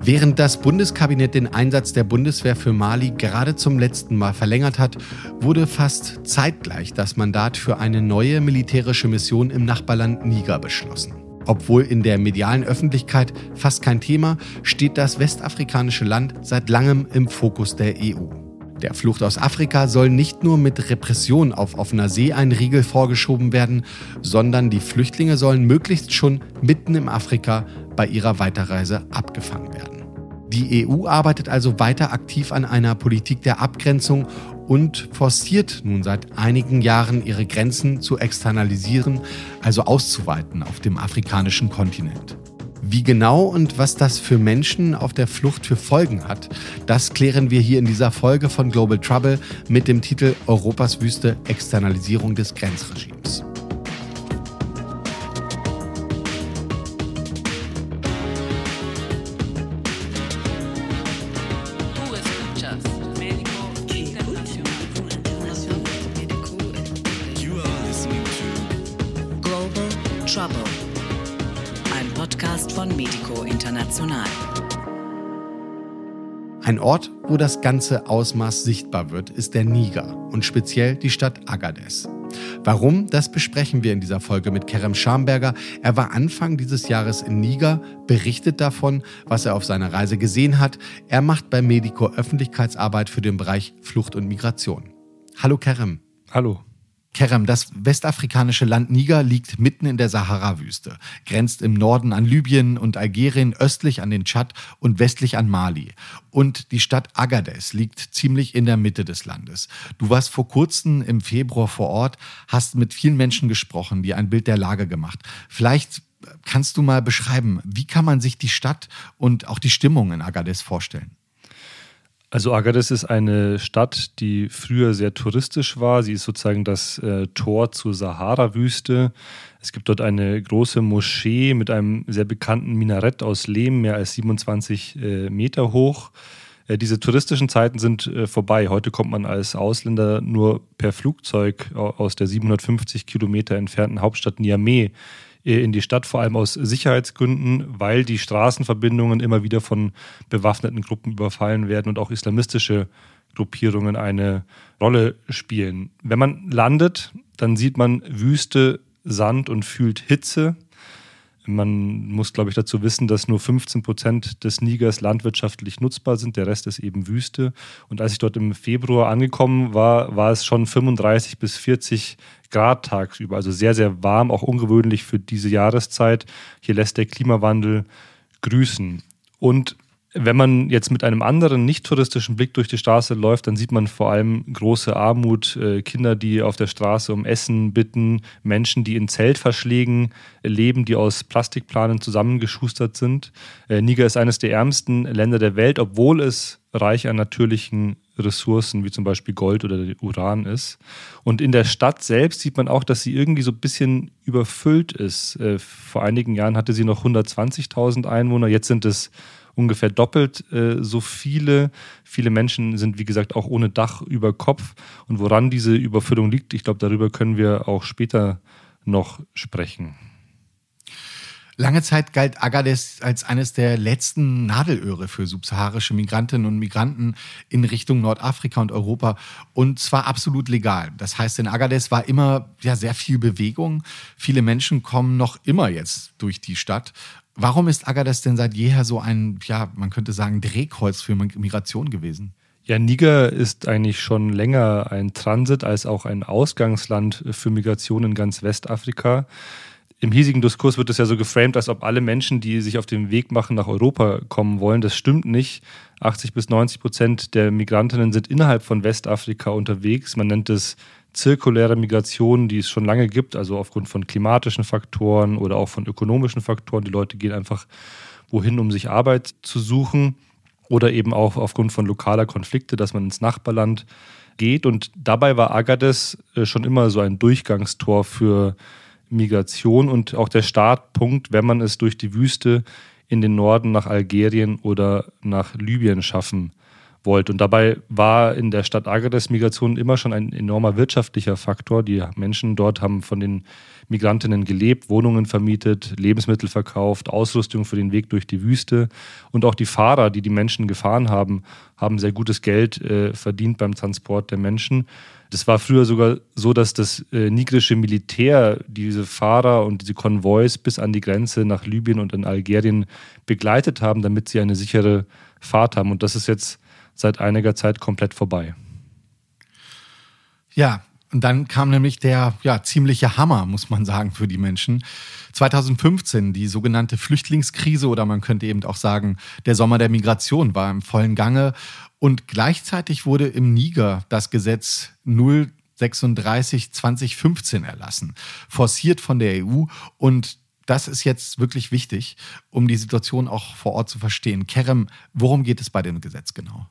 Während das Bundeskabinett den Einsatz der Bundeswehr für Mali gerade zum letzten Mal verlängert hat, wurde fast zeitgleich das Mandat für eine neue militärische Mission im Nachbarland Niger beschlossen. Obwohl in der medialen Öffentlichkeit fast kein Thema, steht das westafrikanische Land seit langem im Fokus der EU. Der Flucht aus Afrika soll nicht nur mit Repression auf offener See ein Riegel vorgeschoben werden, sondern die Flüchtlinge sollen möglichst schon mitten im Afrika bei ihrer Weiterreise abgefangen werden. Die EU arbeitet also weiter aktiv an einer Politik der Abgrenzung und forciert nun seit einigen Jahren ihre Grenzen zu externalisieren, also auszuweiten auf dem afrikanischen Kontinent. Wie genau und was das für Menschen auf der Flucht für Folgen hat, das klären wir hier in dieser Folge von Global Trouble mit dem Titel Europas Wüste Externalisierung des Grenzregimes. Ein Ort, wo das ganze Ausmaß sichtbar wird, ist der Niger und speziell die Stadt Agadez. Warum? Das besprechen wir in dieser Folge mit Kerem Schamberger. Er war Anfang dieses Jahres in Niger, berichtet davon, was er auf seiner Reise gesehen hat. Er macht bei Medico Öffentlichkeitsarbeit für den Bereich Flucht und Migration. Hallo Kerem. Hallo. Kerem, das westafrikanische Land Niger liegt mitten in der Sahara-Wüste, grenzt im Norden an Libyen und Algerien, östlich an den Tschad und westlich an Mali. Und die Stadt Agadez liegt ziemlich in der Mitte des Landes. Du warst vor kurzem im Februar vor Ort, hast mit vielen Menschen gesprochen, die ein Bild der Lage gemacht. Vielleicht kannst du mal beschreiben, wie kann man sich die Stadt und auch die Stimmung in Agadez vorstellen? Also Agadez ist eine Stadt, die früher sehr touristisch war. Sie ist sozusagen das äh, Tor zur Sahara-Wüste. Es gibt dort eine große Moschee mit einem sehr bekannten Minarett aus Lehm, mehr als 27 äh, Meter hoch. Äh, diese touristischen Zeiten sind äh, vorbei. Heute kommt man als Ausländer nur per Flugzeug aus der 750 Kilometer entfernten Hauptstadt Niamey in die Stadt, vor allem aus Sicherheitsgründen, weil die Straßenverbindungen immer wieder von bewaffneten Gruppen überfallen werden und auch islamistische Gruppierungen eine Rolle spielen. Wenn man landet, dann sieht man Wüste, Sand und fühlt Hitze. Man muss, glaube ich, dazu wissen, dass nur 15 Prozent des Nigers landwirtschaftlich nutzbar sind. Der Rest ist eben Wüste. Und als ich dort im Februar angekommen war, war es schon 35 bis 40 Grad tagsüber. Also sehr, sehr warm, auch ungewöhnlich für diese Jahreszeit. Hier lässt der Klimawandel grüßen. Und wenn man jetzt mit einem anderen nicht touristischen Blick durch die Straße läuft, dann sieht man vor allem große Armut, äh, Kinder, die auf der Straße um Essen bitten, Menschen, die in Zeltverschlägen leben, die aus Plastikplanen zusammengeschustert sind. Äh, Niger ist eines der ärmsten Länder der Welt, obwohl es reich an natürlichen Ressourcen wie zum Beispiel Gold oder Uran ist. Und in der Stadt selbst sieht man auch, dass sie irgendwie so ein bisschen überfüllt ist. Äh, vor einigen Jahren hatte sie noch 120.000 Einwohner, jetzt sind es ungefähr doppelt äh, so viele. Viele Menschen sind, wie gesagt, auch ohne Dach über Kopf. Und woran diese Überfüllung liegt, ich glaube, darüber können wir auch später noch sprechen. Lange Zeit galt Agadez als eines der letzten Nadelöhre für subsaharische Migrantinnen und Migranten in Richtung Nordafrika und Europa und zwar absolut legal. Das heißt, in Agadez war immer ja sehr viel Bewegung. Viele Menschen kommen noch immer jetzt durch die Stadt Warum ist Agadez denn seit jeher so ein, ja, man könnte sagen, Drehkreuz für Migration gewesen? Ja, Niger ist eigentlich schon länger ein Transit als auch ein Ausgangsland für Migration in ganz Westafrika. Im hiesigen Diskurs wird es ja so geframed, als ob alle Menschen, die sich auf den Weg machen, nach Europa kommen wollen. Das stimmt nicht. 80 bis 90 Prozent der Migrantinnen sind innerhalb von Westafrika unterwegs. Man nennt es zirkuläre Migration, die es schon lange gibt, also aufgrund von klimatischen Faktoren oder auch von ökonomischen Faktoren. Die Leute gehen einfach wohin, um sich Arbeit zu suchen oder eben auch aufgrund von lokaler Konflikte, dass man ins Nachbarland geht. Und dabei war Agadez äh, schon immer so ein Durchgangstor für Migration und auch der Startpunkt, wenn man es durch die Wüste in den Norden nach Algerien oder nach Libyen schaffen wollte. Und dabei war in der Stadt Agadez Migration immer schon ein enormer wirtschaftlicher Faktor. Die Menschen dort haben von den Migrantinnen gelebt, Wohnungen vermietet, Lebensmittel verkauft, Ausrüstung für den Weg durch die Wüste. Und auch die Fahrer, die die Menschen gefahren haben, haben sehr gutes Geld äh, verdient beim Transport der Menschen. Das war früher sogar so, dass das äh, nigrische Militär diese Fahrer und diese Konvois bis an die Grenze nach Libyen und in Algerien begleitet haben, damit sie eine sichere Fahrt haben. Und das ist jetzt seit einiger Zeit komplett vorbei. Ja, und dann kam nämlich der ja, ziemliche Hammer, muss man sagen, für die Menschen. 2015, die sogenannte Flüchtlingskrise oder man könnte eben auch sagen, der Sommer der Migration war im vollen Gange. Und gleichzeitig wurde im Niger das Gesetz 036 2015 erlassen, forciert von der EU. Und das ist jetzt wirklich wichtig, um die Situation auch vor Ort zu verstehen. Kerem, worum geht es bei dem Gesetz genau?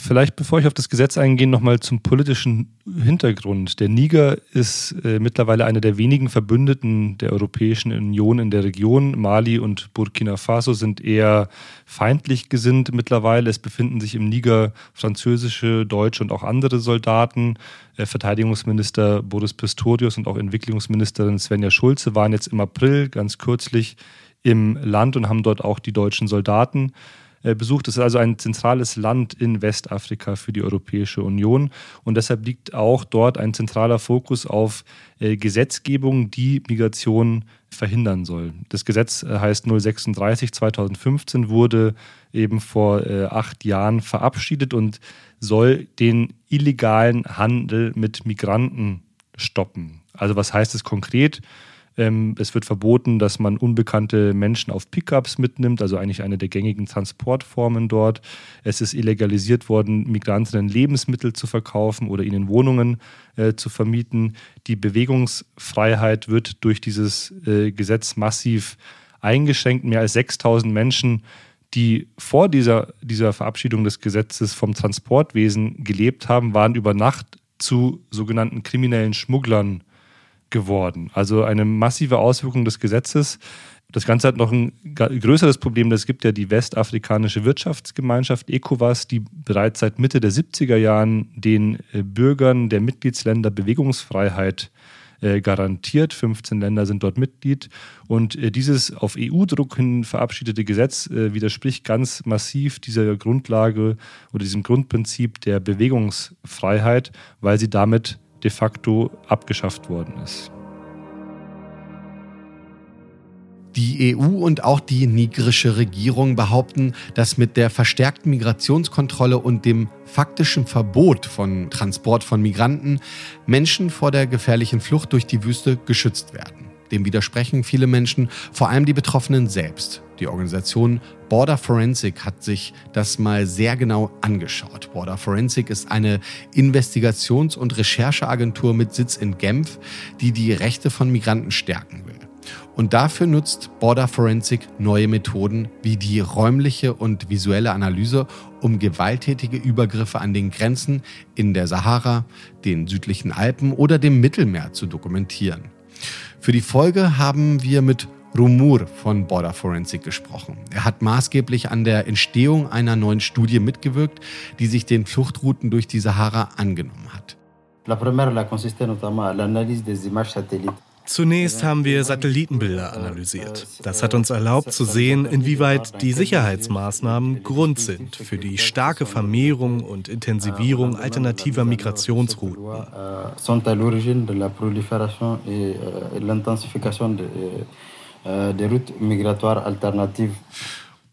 Vielleicht, bevor ich auf das Gesetz eingehe, nochmal zum politischen Hintergrund. Der Niger ist äh, mittlerweile einer der wenigen Verbündeten der Europäischen Union in der Region. Mali und Burkina Faso sind eher feindlich gesinnt mittlerweile. Es befinden sich im Niger französische, deutsche und auch andere Soldaten. Äh, Verteidigungsminister Boris Pistorius und auch Entwicklungsministerin Svenja Schulze waren jetzt im April ganz kürzlich im Land und haben dort auch die deutschen Soldaten äh, besucht. Es ist also ein zentrales Land in Westafrika für die Europäische Union und deshalb liegt auch dort ein zentraler Fokus auf äh, Gesetzgebung, die Migration verhindern soll. Das Gesetz äh, heißt 036 2015, wurde eben vor acht Jahren verabschiedet und soll den illegalen Handel mit Migranten stoppen. Also was heißt es konkret? Ähm, es wird verboten, dass man unbekannte Menschen auf Pickups mitnimmt, also eigentlich eine der gängigen Transportformen dort. Es ist illegalisiert worden, Migrantinnen Lebensmittel zu verkaufen oder ihnen Wohnungen äh, zu vermieten. Die Bewegungsfreiheit wird durch dieses äh, Gesetz massiv eingeschränkt. Mehr als 6000 Menschen die vor dieser, dieser Verabschiedung des Gesetzes vom Transportwesen gelebt haben, waren über Nacht zu sogenannten kriminellen Schmugglern geworden. Also eine massive Auswirkung des Gesetzes. Das Ganze hat noch ein größeres Problem. Es gibt ja die Westafrikanische Wirtschaftsgemeinschaft ECOWAS, die bereits seit Mitte der 70er Jahren den äh, Bürgern der Mitgliedsländer Bewegungsfreiheit äh, garantiert. 15 Länder sind dort Mitglied. Und äh, dieses auf EU-Druck hin verabschiedete Gesetz widerspricht ganz massiv dieser Grundlage oder diesem Grundprinzip der Bewegungsfreiheit, weil sie damit de facto abgeschafft worden ist. Die EU und auch die nigrische Regierung behaupten, dass mit der verstärkten Migrationskontrolle und dem faktischen Verbot von Transport von Migranten Menschen vor der gefährlichen Flucht durch die Wüste geschützt werden. Dem widersprechen viele Menschen, vor allem die Betroffenen selbst. Die Organisation Border Forensic hat sich das mal sehr genau angeschaut. Border Forensic ist eine Investigations- und Rechercheagentur mit Sitz in Genf, die die Rechte von Migranten stärken will. Und dafür nutzt Border Forensic neue Methoden wie die räumliche und visuelle Analyse, um gewalttätige Übergriffe an den Grenzen in der Sahara, den südlichen Alpen oder dem Mittelmeer zu dokumentieren. Für die Folge haben wir mit Rumur von Border Forensic gesprochen. Er hat maßgeblich an der Entstehung einer neuen Studie mitgewirkt, die sich den Fluchtrouten durch die Sahara angenommen hat. La première, la consistait notamment à l'analyse des images satellites Zunächst haben wir Satellitenbilder analysiert. Das hat uns erlaubt zu sehen, inwieweit die Sicherheitsmaßnahmen Grund sind für die starke Vermehrung und Intensivierung alternativer Migrationsrouten.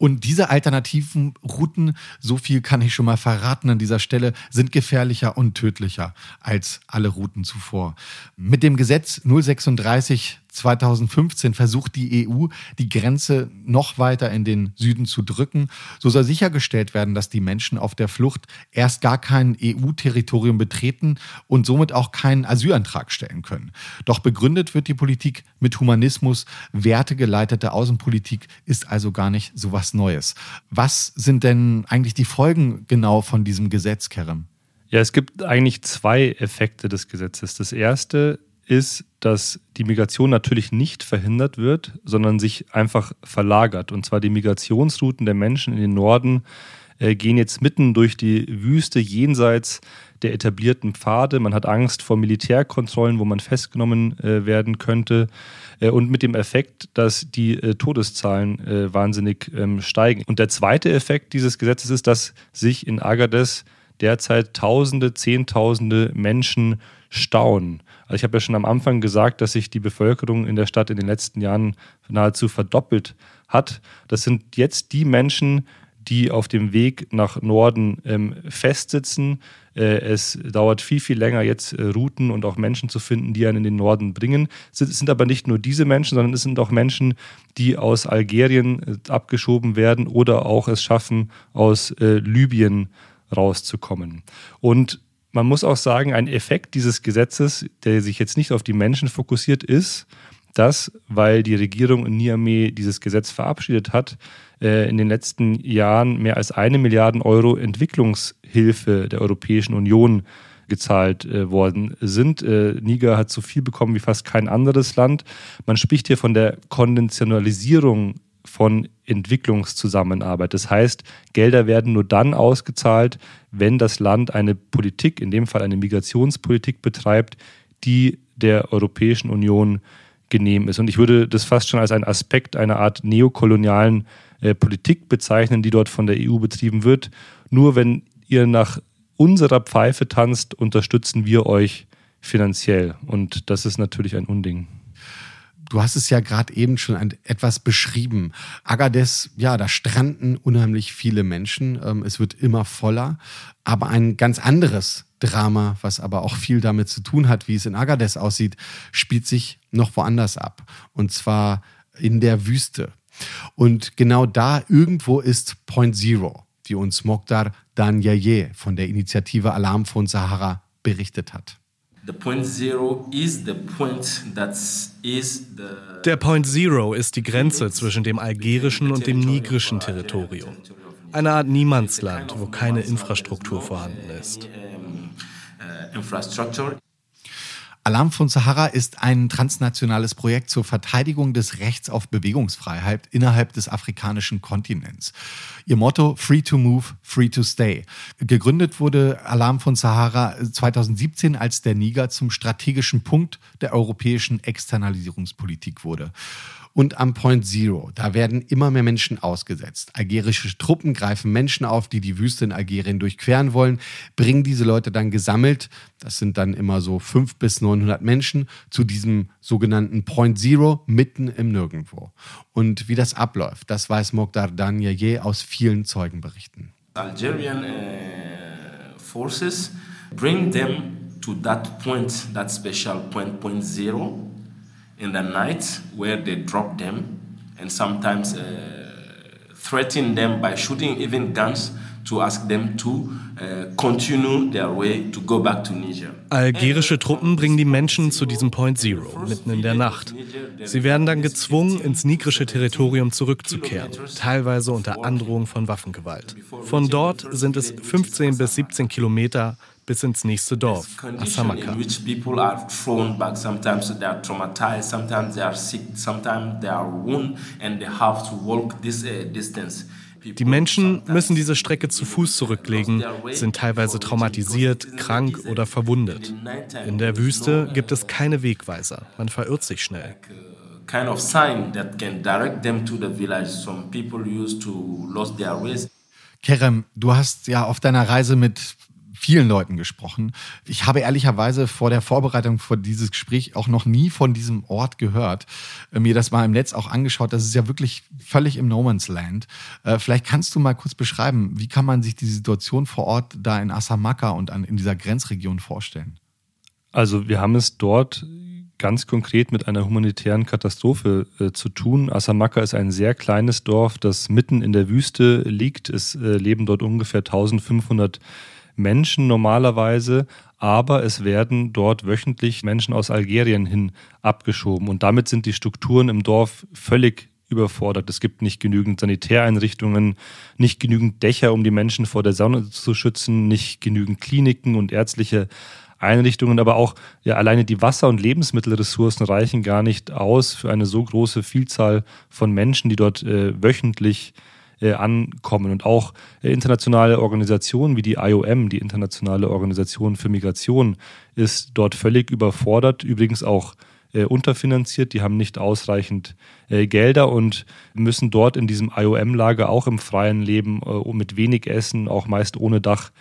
Und diese alternativen Routen, so viel kann ich schon mal verraten an dieser Stelle, sind gefährlicher und tödlicher als alle Routen zuvor. Mit dem Gesetz 036 2015 versucht die EU, die Grenze noch weiter in den Süden zu drücken. So soll sichergestellt werden, dass die Menschen auf der Flucht erst gar kein EU-Territorium betreten und somit auch keinen Asylantrag stellen können. Doch begründet wird die Politik mit Humanismus. Wertegeleitete Außenpolitik ist also gar nicht so was Neues. Was sind denn eigentlich die Folgen genau von diesem Gesetz, Kerem? Ja, es gibt eigentlich zwei Effekte des Gesetzes. Das erste ist, dass die Migration natürlich nicht verhindert wird, sondern sich einfach verlagert. Und zwar die Migrationsrouten der Menschen in den Norden äh, gehen jetzt mitten durch die Wüste jenseits der etablierten Pfade. Man hat Angst vor Militärkontrollen, wo man festgenommen äh, werden könnte. Äh, und mit dem Effekt, dass die äh, Todeszahlen äh, wahnsinnig ähm, steigen. Und der zweite Effekt dieses Gesetzes ist, dass sich in Agadez derzeit Tausende, Zehntausende Menschen stauen. Also ich habe ja schon am Anfang gesagt, dass sich die Bevölkerung in der Stadt in den letzten Jahren nahezu verdoppelt hat. Das sind jetzt die Menschen, die auf dem Weg nach Norden ähm, festsitzen. Äh, es dauert viel, viel länger, jetzt äh, Routen und auch Menschen zu finden, die einen in den Norden bringen. Es sind, es sind aber nicht nur diese Menschen, sondern es sind auch Menschen, die aus Algerien äh, abgeschoben werden oder auch es schaffen, aus äh, Libyen rauszukommen. Und man muss auch sagen, ein Effekt dieses Gesetzes, der sich jetzt nicht auf die Menschen fokussiert, ist, dass, weil die Regierung in Niamey dieses Gesetz verabschiedet hat, äh, in den letzten Jahren mehr als eine Milliarde Euro Entwicklungshilfe der Europäischen Union gezahlt äh, worden sind. Äh, Niger hat so viel bekommen wie fast kein anderes Land. Man spricht hier von der Konventionalisierung von Entwicklungszusammenarbeit. Das heißt, Gelder werden nur dann ausgezahlt, wenn das Land eine Politik, in dem Fall eine Migrationspolitik betreibt, die der Europäischen Union genehm ist. Und ich würde das fast schon als einen Aspekt einer Art neokolonialen äh, Politik bezeichnen, die dort von der EU betrieben wird. Nur wenn ihr nach unserer Pfeife tanzt, unterstützen wir euch finanziell. Und das ist natürlich ein Unding. Du hast es ja gerade eben schon ein, etwas beschrieben. Agadez, ja, da stranden unheimlich viele Menschen. Ähm, es wird immer voller. Aber ein ganz anderes Drama, was aber auch viel damit zu tun hat, wie es in Agadez aussieht, spielt sich noch woanders ab. Und zwar in der Wüste. Und genau da irgendwo ist Point Zero, wie uns Mokhtar Danyaye von der Initiative Alarm von Sahara berichtet hat. Der Point Zero ist die Grenze zwischen dem algerischen und dem nigrischen Territorium. Eine Art Niemandsland, wo keine Infrastruktur vorhanden ist. Alarm von Sahara ist ein transnationales Projekt zur Verteidigung des Rechts auf Bewegungsfreiheit innerhalb des afrikanischen Kontinents. Ihr Motto Free to Move, Free to Stay. Gegründet wurde Alarm von Sahara 2017, als der Niger zum strategischen Punkt der europäischen Externalisierungspolitik wurde und am Point Zero. Da werden immer mehr Menschen ausgesetzt. Algerische Truppen greifen Menschen auf, die die Wüste in Algerien durchqueren wollen, bringen diese Leute dann gesammelt, das sind dann immer so 500 bis 900 Menschen, zu diesem sogenannten Point Zero mitten im Nirgendwo. Und wie das abläuft, das weiß Mokhtar Danyaye aus vielen Zeugenberichten. Algerian uh, forces bring them to that point, that special point, point zero in the night where they drop them and sometimes uh, threaten them by shooting even guns to ask them to uh, continue their way to go back to Niger. Algerische Truppen bringen die Menschen zu diesem Point Zero mitten in der Nacht. Sie werden dann gezwungen, ins nigrische Territorium zurückzukehren, teilweise unter Androhung von Waffengewalt. Von dort sind es 15 bis 17 Kilometer bis ins nächste Dorf, Asamaka. Die Menschen müssen diese Strecke zu Fuß zurücklegen, sind teilweise traumatisiert, krank oder verwundet. In der Wüste gibt es keine Wegweiser, man verirrt sich schnell. Kerem, du hast ja auf deiner Reise mit vielen Leuten gesprochen. Ich habe ehrlicherweise vor der Vorbereitung vor dieses Gespräch auch noch nie von diesem Ort gehört. Äh, mir das mal im Netz auch angeschaut. Das ist ja wirklich völlig im No Man's Land. Äh, vielleicht kannst du mal kurz beschreiben, wie kann man sich die Situation vor Ort da in Asamaka und in dieser Grenzregion vorstellen? Also wir haben es dort ganz konkret mit einer humanitären Katastrophe äh, zu tun. Asamaka ist ein sehr kleines Dorf, das mitten in der Wüste liegt. Es äh, leben dort ungefähr 1500 Menschen normalerweise, aber es werden dort wöchentlich Menschen aus Algerien hin abgeschoben. Und damit sind die Strukturen im Dorf völlig überfordert. Es gibt nicht genügend Sanitäreinrichtungen, nicht genügend Dächer, um die Menschen vor der Sonne zu schützen, nicht genügend Kliniken und ärztliche Einrichtungen, aber auch ja, alleine die Wasser- und Lebensmittelressourcen reichen gar nicht aus für eine so große Vielzahl von Menschen, die dort äh, wöchentlich äh, ankommen. Und auch äh, internationale Organisationen wie die IOM, die Internationale Organisation für Migration, ist dort völlig überfordert. Übrigens auch äh, unterfinanziert, die haben nicht ausreichend äh, Gelder und müssen dort in diesem IOM-Lager auch im freien Leben äh, mit wenig Essen, auch meist ohne Dach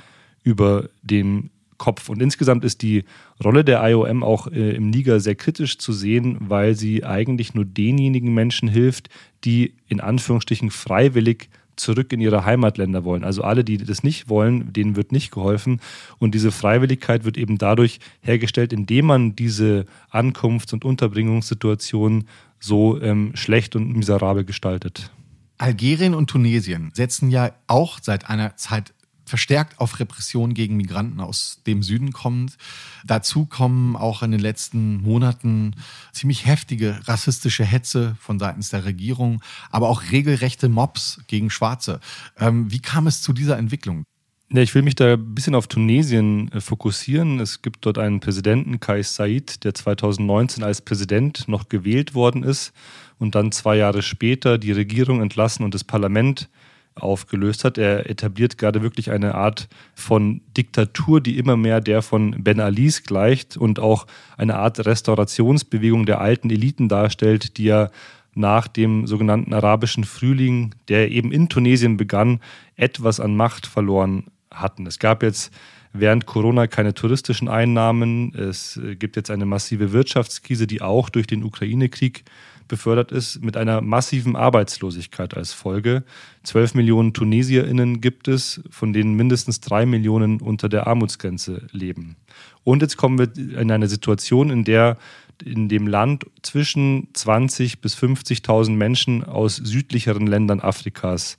über dem Kopf. Und insgesamt ist die Rolle der IOM auch äh, im Niger sehr kritisch zu sehen, weil sie eigentlich nur denjenigen Menschen hilft, die in Anführungsstrichen freiwillig zurück in ihre Heimatländer wollen. Also alle, die das nicht wollen, denen wird nicht geholfen. Und diese Freiwilligkeit wird eben dadurch hergestellt, indem man diese Ankunfts- und Unterbringungssituationen so ähm, schlecht und miserabel gestaltet. Algerien und Tunesien setzen ja auch seit einer Zeit verstärkt auf Repression gegen Migranten aus dem Süden kommend. Dazu kommen auch in den letzten Monaten ziemlich heftige rassistische Hetze von seitens der Regierung, aber auch regelrechte Mobs gegen Schwarze. Ähm, wie kam es zu dieser Entwicklung? Ja, ich will mich da ein bisschen auf Tunesien äh, fokussieren. Es gibt dort einen Präsidenten, Kais Said, der 2019 als Präsident noch gewählt worden ist und dann zwei Jahre später die Regierung entlassen und das Parlament aufgelöst hat. Er etabliert gerade wirklich eine Art von Diktatur, die immer mehr der von Ben Alis gleicht und auch eine Art Restaurationsbewegung der alten Eliten darstellt, die ja nach dem sogenannten arabischen Frühling, der eben in Tunesien begann, etwas an Macht verloren hatten. Es gab jetzt während Corona keine touristischen Einnahmen. Es gibt jetzt eine massive Wirtschaftskrise, die auch durch den Ukraine-Krieg befördert ist, mit einer massiven Arbeitslosigkeit als Folge. Zwölf Millionen TunesierInnen gibt es, von denen mindestens drei Millionen unter der Armutsgrenze leben. Und jetzt kommen wir in eine Situation, in der in dem Land zwischen 20 bis 50.000 Menschen aus südlicheren Ländern Afrikas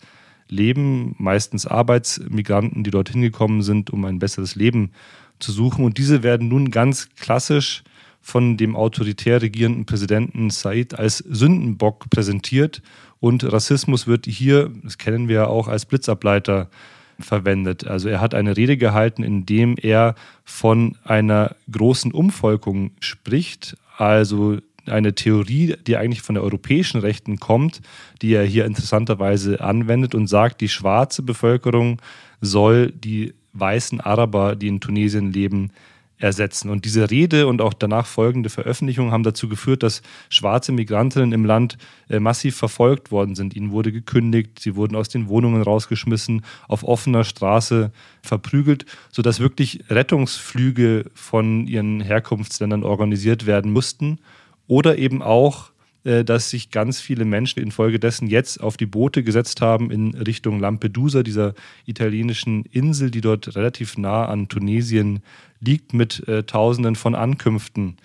leben, meistens Arbeitsmigranten, die dorthin gekommen sind, um ein besseres Leben zu suchen. Und diese werden nun ganz klassisch von dem autoritär regierenden Präsidenten Said als Sündenbock präsentiert und Rassismus wird hier, das kennen wir ja auch, als Blitzableiter verwendet. Also er hat eine Rede gehalten, in dem er von einer großen Umvolkung spricht, also eine Theorie, die eigentlich von der europäischen Rechten kommt, die er hier interessanterweise anwendet und sagt, die schwarze Bevölkerung soll die weißen Araber, die in Tunesien leben, ersetzen. Und diese Rede und auch danach folgende Veröffentlichung haben dazu geführt, dass schwarze Migrantinnen im Land äh, massiv verfolgt worden sind. Ihnen wurde gekündigt, sie wurden aus den Wohnungen rausgeschmissen, auf offener Straße verprügelt, sodass wirklich Rettungsflüge von ihren Herkunftsländern organisiert werden mussten oder eben auch dass sich ganz viele Menschen infolgedessen jetzt auf die Boote gesetzt haben in Richtung Lampedusa, dieser italienischen Insel, die dort relativ nah an Tunesien liegt, mit äh, Tausenden von Ankünften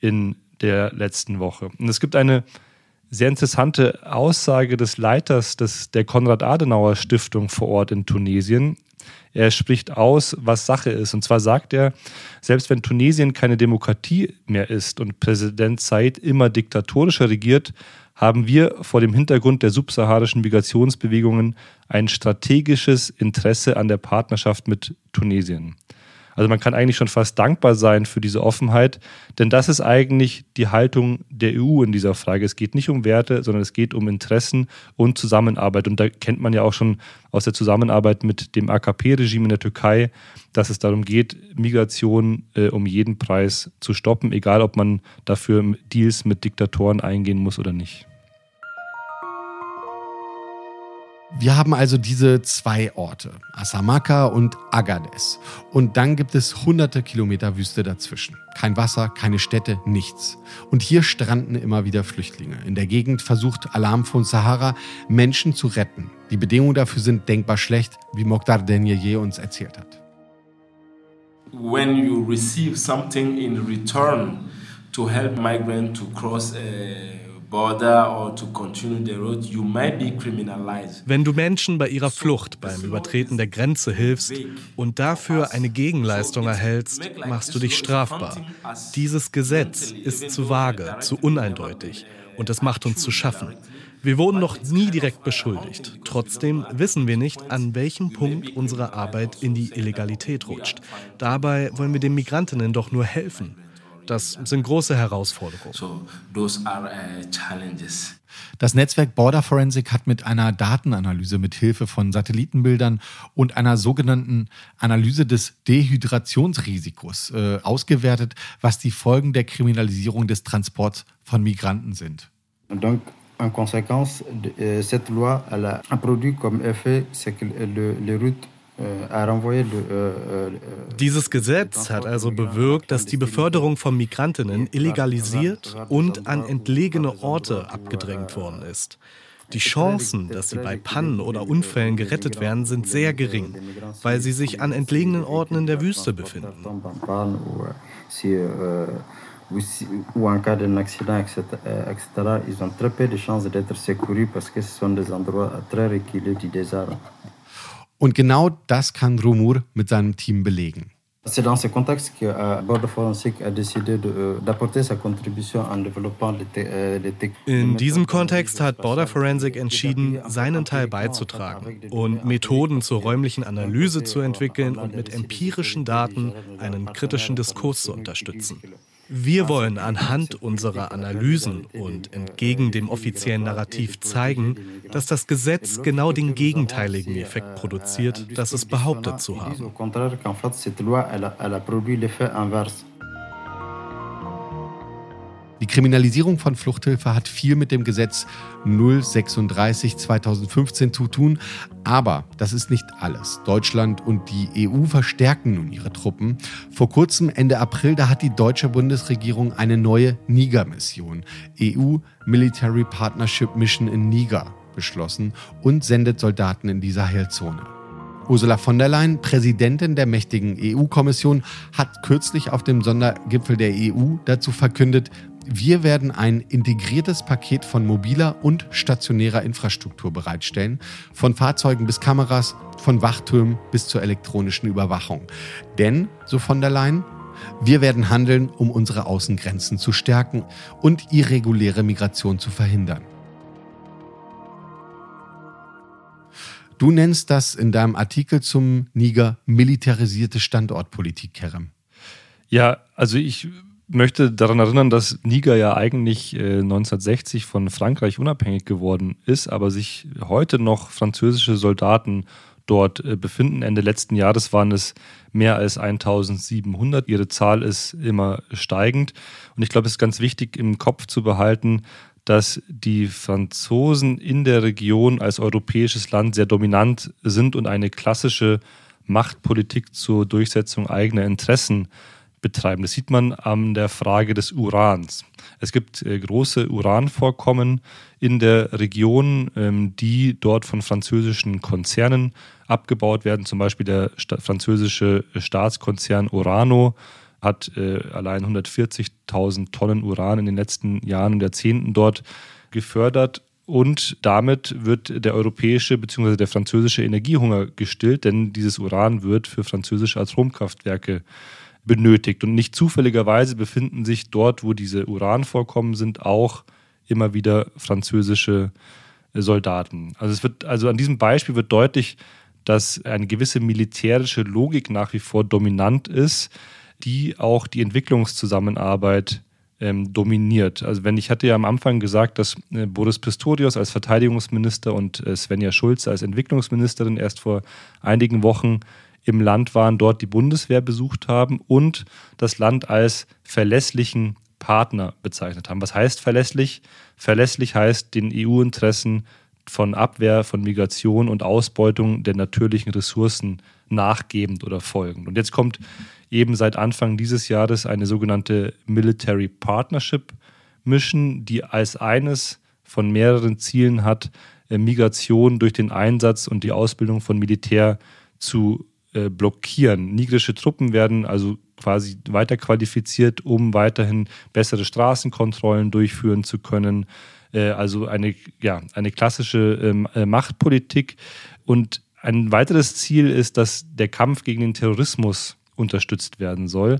in der letzten Woche. Und es gibt eine sehr interessante Aussage des Leiters des, der Konrad-Adenauer-Stiftung vor Ort in Tunesien. Er spricht aus, was Sache ist. Und zwar sagt er, selbst wenn Tunesien keine Demokratie mehr ist und Präsident Said immer diktatorischer regiert, haben wir vor dem Hintergrund der subsaharischen Migrationsbewegungen ein strategisches Interesse an der Partnerschaft mit Tunesien. Also man kann eigentlich schon fast dankbar sein für diese Offenheit, denn das ist eigentlich die Haltung der EU in dieser Frage. Es geht nicht um Werte, sondern es geht um Interessen und Zusammenarbeit. Und da kennt man ja auch schon aus der Zusammenarbeit mit dem AKP-Regime in der Türkei, dass es darum geht, Migration äh, um jeden Preis zu stoppen, egal ob man dafür Deals mit Diktatoren eingehen muss oder nicht. Wir haben also diese zwei Orte, Asamaka und Agades. Und dann gibt es hunderte Kilometer Wüste dazwischen. Kein Wasser, keine Städte, nichts. Und hier stranden immer wieder Flüchtlinge. In der Gegend versucht Alarm von Sahara, Menschen zu retten. Die Bedingungen dafür sind denkbar schlecht, wie Mokhtar Denye uns erzählt hat. When you receive something in return to help migrants to cross a wenn du Menschen bei ihrer Flucht beim Übertreten der Grenze hilfst und dafür eine Gegenleistung erhältst, machst du dich strafbar. Dieses Gesetz ist zu vage, zu uneindeutig und es macht uns zu schaffen. Wir wurden noch nie direkt beschuldigt. Trotzdem wissen wir nicht, an welchem Punkt unsere Arbeit in die Illegalität rutscht. Dabei wollen wir den Migrantinnen doch nur helfen. Das sind große Herausforderungen. So those are uh, challenges. Das Netzwerk Border Forensic hat mit einer Datenanalyse mit Hilfe von Satellitenbildern und einer sogenannten Analyse des Dehydrationsrisikos äh, ausgewertet, was die Folgen der Kriminalisierung des Transports von Migranten sind. Donc, en conséquence, euh, cette loi elle a produit comme effet c'est que le, les routes dieses Gesetz hat also bewirkt, dass die Beförderung von Migrantinnen illegalisiert und an entlegene Orte abgedrängt worden ist. Die Chancen, dass sie bei Pannen oder Unfällen gerettet werden, sind sehr gering, weil sie sich an entlegenen Orten in der Wüste befinden ou en cas d'un accident, etc., ils ont très peu de chances d'être secourus parce que ce sont des endroits très reculés du désert. Und genau das kann Rumur mit seinem Team belegen. C'est dans ce contexte que euh, Border Forensic a décidé euh, d'apporter sa contribution en développant les euh. In diesem Kontext hat Border Forensic entschieden, seinen Teil beizutragen und Methoden zur räumlichen Analyse zu entwickeln und mit empirischen Daten einen kritischen Diskurs zu unterstützen. Wir wollen anhand unserer Analysen und entgegen dem offiziellen Narrativ zeigen, dass das Gesetz genau den gegenteiligen Effekt produziert, das es behauptet zu haben. Die Kriminalisierung von Fluchthilfe hat viel mit dem Gesetz 036 2015 zu tun, aber das ist nicht alles. Deutschland und die EU verstärken nun ihre Truppen. Vor kurzem, Ende April, da hat die deutsche Bundesregierung eine neue Niger-Mission, EU Military Partnership Mission in Niger, beschlossen und sendet Soldaten in die Sahelzone. Ursula von der Leyen, Präsidentin der mächtigen EU-Kommission, hat kürzlich auf dem Sondergipfel der EU dazu verkündet, wir werden ein integriertes Paket von mobiler und stationärer Infrastruktur bereitstellen, von Fahrzeugen bis Kameras, von Wachtürmen bis zur elektronischen Überwachung. Denn, so von der Leyen, wir werden handeln, um unsere Außengrenzen zu stärken und irreguläre Migration zu verhindern. Du nennst das in deinem Artikel zum Niger militarisierte Standortpolitik, Kerem. Ja, also ich möchte daran erinnern, dass Niger ja eigentlich äh, 1960 von Frankreich unabhängig geworden ist, aber sich heute noch französische Soldaten dort äh, befinden. Ende letzten Jahres waren es mehr als 1700. Ihre Zahl ist immer steigend. Und ich glaube, es ist ganz wichtig im Kopf zu behalten, dass die Franzosen in der Region als europäisches Land sehr dominant sind und eine klassische Machtpolitik zur Durchsetzung eigener Interessen betreiben. Das sieht man an der Frage des Urans. Es gibt äh, große Uranvorkommen in der Region, ähm, die dort von französischen Konzernen abgebaut werden. Zum Beispiel der französische Staatskonzern Orano hat äh, allein 140.000 Tonnen Uran in den letzten Jahren und Jahrzehnten dort gefördert. Und damit wird der europäische bzw. der französische Energiehunger gestillt, denn dieses Uran wird für französische Atomkraftwerke benötigt. Und nicht zufälligerweise befinden sich dort, wo diese Uranvorkommen sind, auch immer wieder französische äh, Soldaten. Also es wird, also an diesem Beispiel wird deutlich, dass eine gewisse militärische Logik nach wie vor dominant ist, die auch die Entwicklungszusammenarbeit ähm, dominiert. Also wenn ich hatte ja am Anfang gesagt, dass äh, Boris Pistorius als Verteidigungsminister und äh, Svenja Schulze als Entwicklungsministerin erst vor einigen Wochen im Land waren, dort die Bundeswehr besucht haben und das Land als verlässlichen Partner bezeichnet haben. Was heißt verlässlich? Verlässlich heißt den EU-Interessen von Abwehr, von Migration und Ausbeutung der natürlichen Ressourcen nachgebend oder folgend. Und jetzt kommt eben seit Anfang dieses Jahres eine sogenannte Military Partnership Mission, die als eines von mehreren Zielen hat, äh, Migration durch den Einsatz und die Ausbildung von Militär zu äh, blockieren. Nigrische Truppen werden also quasi weiter qualifiziert, um weiterhin bessere Straßenkontrollen durchführen zu können. Äh, also eine, ja, eine klassische ähm, äh, Machtpolitik. Und ein weiteres Ziel ist, dass der Kampf gegen den Terrorismus unterstützt werden soll.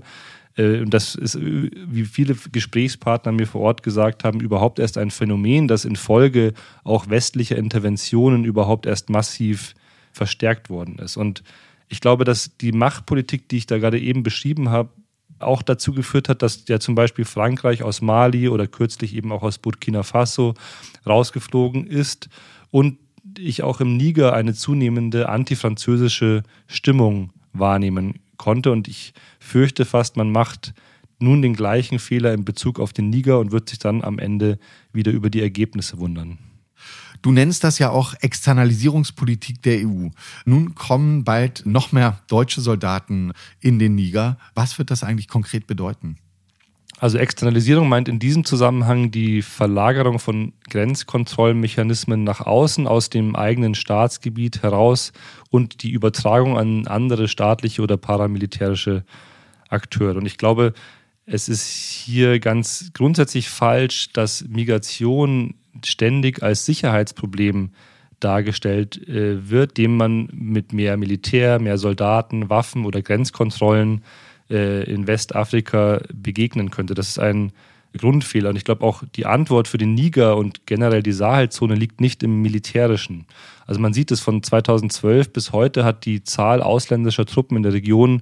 Und das ist, wie viele Gesprächspartner mir vor Ort gesagt haben, überhaupt erst ein Phänomen, das infolge auch westlicher Interventionen überhaupt erst massiv verstärkt worden ist. Und ich glaube, dass die Machtpolitik, die ich da gerade eben beschrieben habe, auch dazu geführt hat, dass ja zum Beispiel Frankreich aus Mali oder kürzlich eben auch aus Burkina Faso rausgeflogen ist und ich auch im Niger eine zunehmende antifranzösische Stimmung wahrnehmen konnte. Und ich fürchte fast, man macht nun den gleichen Fehler in Bezug auf den Niger und wird sich dann am Ende wieder über die Ergebnisse wundern. Du nennst das ja auch Externalisierungspolitik der EU. Nun kommen bald noch mehr deutsche Soldaten in den Niger. Was wird das eigentlich konkret bedeuten? Also Externalisierung meint in diesem Zusammenhang die Verlagerung von Grenzkontrollmechanismen nach außen aus dem eigenen Staatsgebiet heraus und die Übertragung an andere staatliche oder paramilitärische Akteure. Und ich glaube, es ist hier ganz grundsätzlich falsch, dass Migration ständig als Sicherheitsproblem dargestellt äh, wird, dem man mit mehr Militär, mehr Soldaten, Waffen oder Grenzkontrollen äh, in Westafrika begegnen könnte. Das ist ein Grundfehler. Und ich glaube auch die Antwort für den Niger und generell die Sahelzone liegt nicht im Militärischen. Also man sieht es von 2012 bis heute hat die Zahl ausländischer Truppen in der Region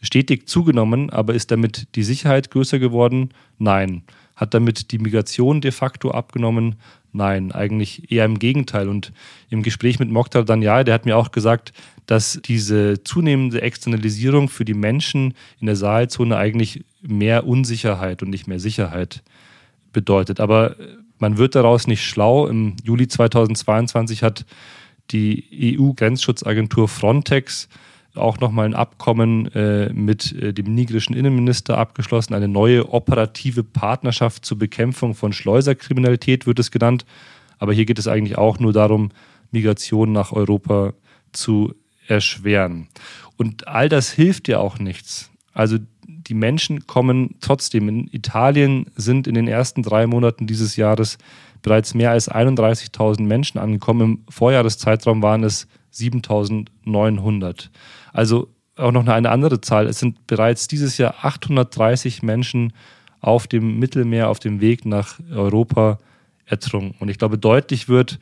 stetig zugenommen, aber ist damit die Sicherheit größer geworden? Nein. Hat damit die Migration de facto abgenommen? Nein, eigentlich eher im Gegenteil. Und im Gespräch mit Mokhtar Danyal, der hat mir auch gesagt, dass diese zunehmende Externalisierung für die Menschen in der Sahelzone eigentlich mehr Unsicherheit und nicht mehr Sicherheit bedeutet. Aber man wird daraus nicht schlau. Im Juli 2022 hat die EU-Grenzschutzagentur Frontex auch nochmal ein Abkommen äh, mit äh, dem nigerischen Innenminister abgeschlossen, eine neue operative Partnerschaft zur Bekämpfung von Schleuserkriminalität wird es genannt. Aber hier geht es eigentlich auch nur darum, Migration nach Europa zu erschweren. Und all das hilft ja auch nichts. Also die Menschen kommen trotzdem. In Italien sind in den ersten drei Monaten dieses Jahres bereits mehr als 31.000 Menschen angekommen. Im Vorjahreszeitraum waren es 7.900. Also auch noch eine andere Zahl. Es sind bereits dieses Jahr 830 Menschen auf dem Mittelmeer, auf dem Weg nach Europa ertrunken. Und ich glaube, deutlich wird,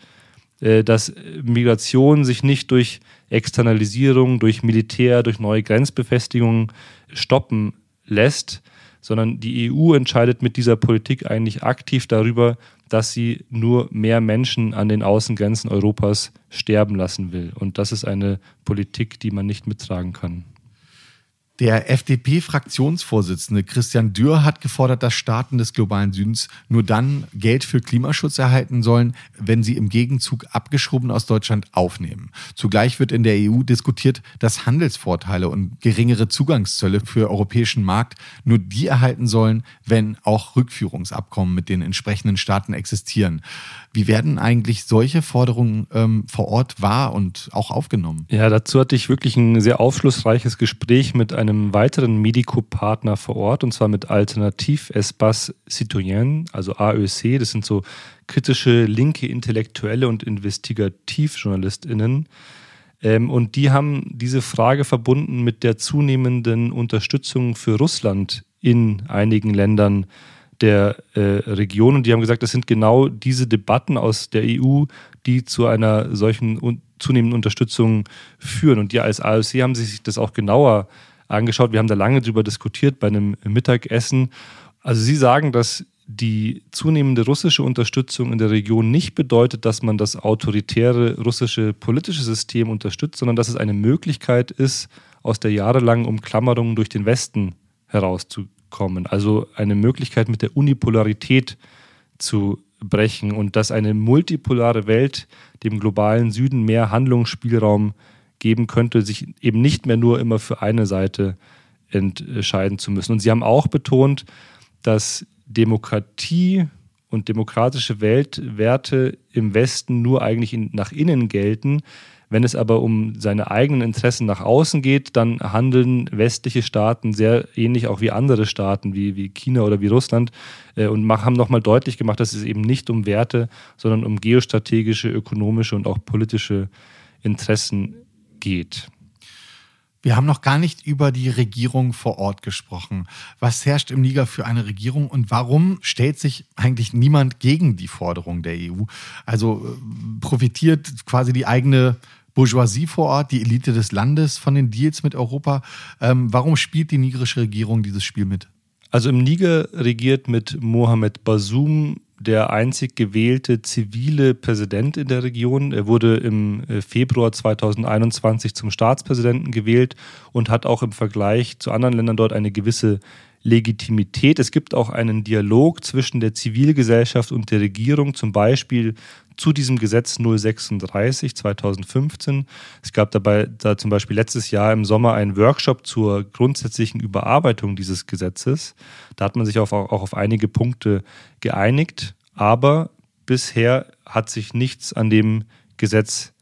äh, dass Migration sich nicht durch Externalisierung, durch Militär, durch neue Grenzbefestigungen stoppen lässt, sondern die EU entscheidet mit dieser Politik eigentlich aktiv darüber, dass sie nur mehr Menschen an den Außengrenzen Europas sterben lassen will. Und das ist eine Politik, die man nicht mittragen kann. Der FDP-Fraktionsvorsitzende Christian Dürr hat gefordert, dass Staaten des globalen Südens nur dann Geld für Klimaschutz erhalten sollen, wenn sie im Gegenzug abgeschoben aus Deutschland aufnehmen. Zugleich wird in der EU diskutiert, dass Handelsvorteile und geringere Zugangszölle für europäischen Markt nur die erhalten sollen, wenn auch Rückführungsabkommen mit den entsprechenden Staaten existieren. Wie werden eigentlich solche Forderungen ähm, vor Ort wahr und auch aufgenommen? Ja, dazu hatte ich wirklich ein sehr aufschlussreiches Gespräch mit einem weiteren Medico-Partner vor Ort, und zwar mit Alternativ Espace Citoyen, also AÖC. Das sind so kritische linke Intellektuelle und Investigativjournalistinnen. Ähm, und die haben diese Frage verbunden mit der zunehmenden Unterstützung für Russland in einigen Ländern der äh, Region. Und die haben gesagt, das sind genau diese Debatten aus der EU, die zu einer solchen un zunehmenden Unterstützung führen. Und die als AOC haben sich das auch genauer angeschaut. Wir haben da lange drüber diskutiert bei einem Mittagessen. Also Sie sagen, dass die zunehmende russische Unterstützung in der Region nicht bedeutet, dass man das autoritäre russische politische System unterstützt, sondern dass es eine Möglichkeit ist, aus der jahrelangen Umklammerung durch den Westen herauszukommen kommen. Also eine Möglichkeit mit der Unipolarität zu brechen und dass eine multipolare Welt dem globalen Süden mehr Handlungsspielraum geben könnte, sich eben nicht mehr nur immer für eine Seite entscheiden zu müssen. Und Sie haben auch betont, dass Demokratie und demokratische Weltwerte im Westen nur eigentlich nach innen gelten, wenn es aber um seine eigenen Interessen nach außen geht, dann handeln westliche Staaten sehr ähnlich auch wie andere Staaten, wie, wie China oder wie Russland, äh, und haben nochmal deutlich gemacht, dass es eben nicht um Werte, sondern um geostrategische, ökonomische und auch politische Interessen geht. Wir haben noch gar nicht über die Regierung vor Ort gesprochen. Was herrscht im Niger für eine Regierung und warum stellt sich eigentlich niemand gegen die Forderung der EU? Also äh, profitiert quasi die eigene Bourgeoisie vor Ort, die Elite des Landes von den Deals mit Europa. Ähm, warum spielt die nigerische Regierung dieses Spiel mit? Also im Niger regiert mit Mohamed Bazoum der einzig gewählte zivile Präsident in der Region. Er wurde im äh, Februar 2021 zum Staatspräsidenten gewählt und hat auch im Vergleich zu anderen Ländern dort eine gewisse Legitimität. Es gibt auch einen Dialog zwischen der Zivilgesellschaft und der Regierung, zum Beispiel zu diesem Gesetz 036 2015. Es gab dabei da zum Beispiel letztes Jahr im Sommer einen Workshop zur grundsätzlichen Überarbeitung dieses Gesetzes. Da hat man sich auch, auch auf einige Punkte geeinigt, aber bisher hat sich nichts an dem Gesetz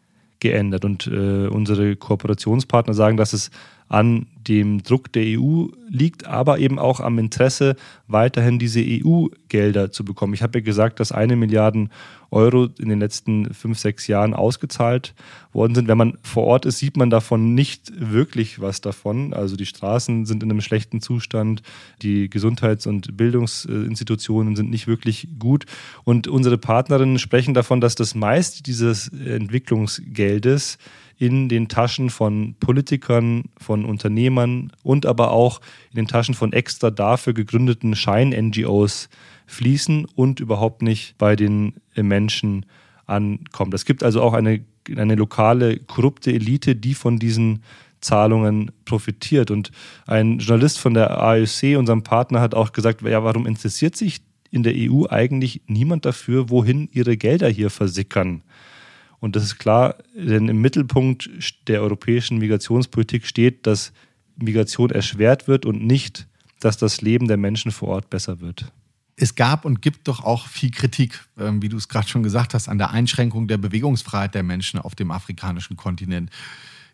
geändert. Und äh, unsere Kooperationspartner sagen, dass es an dem Druck der EU liegt, aber eben auch am Interesse, weiterhin diese EU-Gelder zu bekommen. Ich habe ja gesagt, dass eine Milliarde Euro in den letzten fünf, sechs Jahren ausgezahlt worden sind. Wenn man vor Ort ist, sieht man davon nicht wirklich was davon. Also die Straßen sind in einem schlechten Zustand, die Gesundheits- und Bildungsinstitutionen sind nicht wirklich gut. Und unsere Partnerinnen sprechen davon, dass das meiste dieses Entwicklungsgeldes in den Taschen von Politikern, von Unternehmern und aber auch in den Taschen von extra dafür gegründeten Schein-NGOs fließen und überhaupt nicht bei den Menschen ankommt. Es gibt also auch eine, eine lokale korrupte Elite, die von diesen Zahlungen profitiert. Und ein Journalist von der AEC, unserem Partner, hat auch gesagt, ja, warum interessiert sich in der EU eigentlich niemand dafür, wohin ihre Gelder hier versickern? Und das ist klar, denn im Mittelpunkt der europäischen Migrationspolitik steht, dass Migration erschwert wird und nicht, dass das Leben der Menschen vor Ort besser wird. Es gab und gibt doch auch viel Kritik, ähm, wie du es gerade schon gesagt hast, an der Einschränkung der Bewegungsfreiheit der Menschen auf dem afrikanischen Kontinent.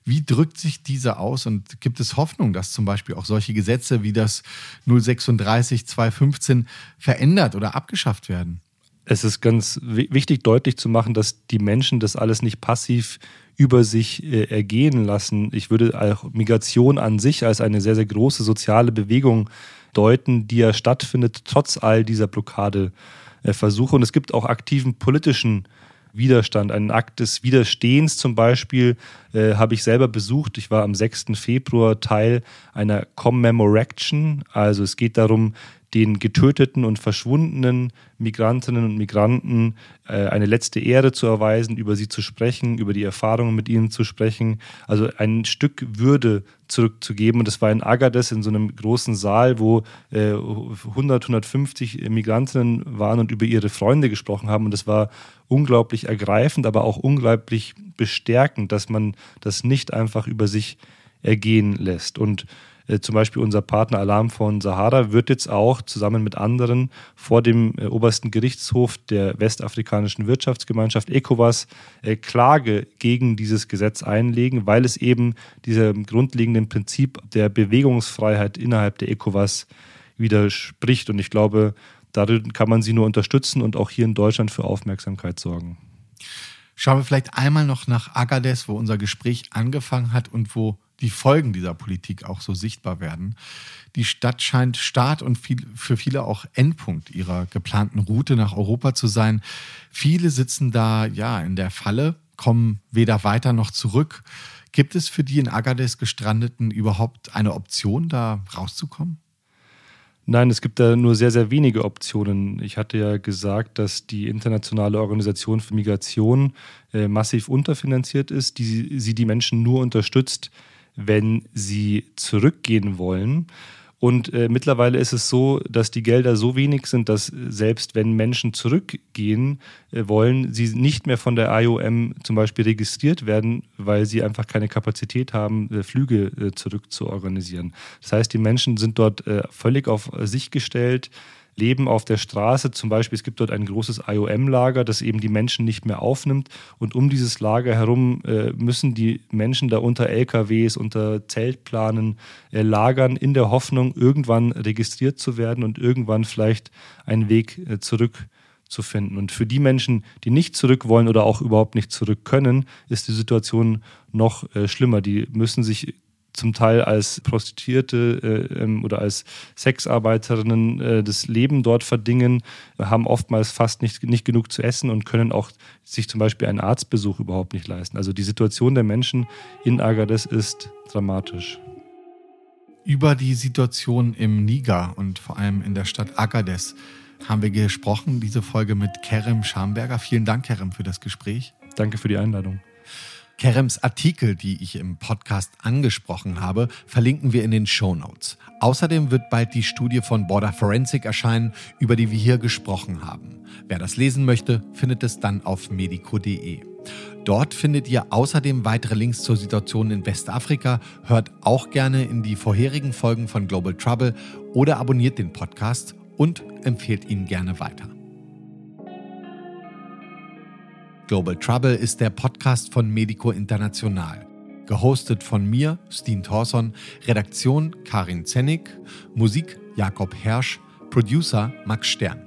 Wie drückt sich diese aus und gibt es Hoffnung, dass zum Beispiel auch solche Gesetze wie das 036 215 verändert oder abgeschafft werden? Es ist ganz wichtig, deutlich zu machen, dass die Menschen das alles nicht passiv über sich äh, ergehen lassen. Ich würde auch Migration an sich als eine sehr, sehr große soziale Bewegung deuten, die ja stattfindet, trotz all dieser Blockadeversuche. Und es gibt auch aktiven politischen Widerstand, einen Akt des Widerstehens zum Beispiel, äh, habe ich selber besucht. Ich war am 6. Februar Teil einer Commemoration. Also es geht darum, den getöteten und verschwundenen Migrantinnen und Migranten äh, eine letzte Ehre zu erweisen, über sie zu sprechen, über die Erfahrungen mit ihnen zu sprechen, also ein Stück Würde zurückzugeben. Und das war in Agadez in so einem großen Saal, wo äh, 100, 150 Migrantinnen waren und über ihre Freunde gesprochen haben. Und das war unglaublich ergreifend, aber auch unglaublich bestärkend, dass man das nicht einfach über sich ergehen lässt. Und äh, zum Beispiel unser Partner Alarm von Sahara wird jetzt auch zusammen mit anderen vor dem äh, obersten Gerichtshof der westafrikanischen Wirtschaftsgemeinschaft ECOWAS äh, Klage gegen dieses Gesetz einlegen, weil es eben diesem grundlegenden Prinzip der Bewegungsfreiheit innerhalb der ECOWAS widerspricht. Und ich glaube, darin kann man sie nur unterstützen und auch hier in Deutschland für Aufmerksamkeit sorgen. Schauen wir vielleicht einmal noch nach Agadez, wo unser Gespräch angefangen hat und wo die Folgen dieser Politik auch so sichtbar werden. Die Stadt scheint Start und viel, für viele auch Endpunkt ihrer geplanten Route nach Europa zu sein. Viele sitzen da ja in der Falle, kommen weder weiter noch zurück. Gibt es für die in Agadez gestrandeten überhaupt eine Option, da rauszukommen? Nein, es gibt da nur sehr, sehr wenige Optionen. Ich hatte ja gesagt, dass die Internationale Organisation für Migration äh, massiv unterfinanziert ist, die sie die Menschen nur unterstützt, wenn sie zurückgehen wollen. Und äh, mittlerweile ist es so, dass die Gelder so wenig sind, dass selbst wenn Menschen zurückgehen äh, wollen, sie nicht mehr von der IOM zum Beispiel registriert werden, weil sie einfach keine Kapazität haben, äh, Flüge äh, zurück zu. Das heißt, die Menschen sind dort äh, völlig auf sich gestellt leben auf der Straße. Zum Beispiel, es gibt dort ein großes IOM-Lager, das eben die Menschen nicht mehr aufnimmt. Und um dieses Lager herum äh, müssen die Menschen da unter LKWs, unter Zeltplanen äh, lagern, in der Hoffnung, irgendwann registriert zu werden und irgendwann vielleicht einen Weg äh, zurück. Und für die Menschen, die nicht zurück wollen oder auch überhaupt nicht zurück können, ist die Situation noch äh, schlimmer. Die müssen sich zum Teil als Prostituierte äh, ähm, oder als Sexarbeiterinnen äh, das Leben dort verdingen, haben oftmals fast nicht, nicht genug zu essen und können auch sich zum Beispiel einen Arztbesuch überhaupt nicht leisten. Also die Situation der Menschen in Agadez ist dramatisch. Über die Situation im Niger und vor allem in der Stadt Agadez haben wir gesprochen, diese Folge mit Kerem Schamberger. Vielen Dank, Kerem, für das Gespräch. Danke für die Einladung. Kerems Artikel, die ich im Podcast angesprochen habe, verlinken wir in den Show Notes. Außerdem wird bald die Studie von Border Forensic erscheinen, über die wir hier gesprochen haben. Wer das lesen möchte, findet es dann auf medico.de. Dort findet ihr außerdem weitere Links zur Situation in Westafrika. Hört auch gerne in die vorherigen Folgen von Global Trouble oder abonniert den Podcast und empfehlt ihn gerne weiter. Global Trouble ist der Podcast von Medico International. Gehostet von mir, Steen Thorson, Redaktion Karin Zennig, Musik Jakob Hersch, Producer Max Stern.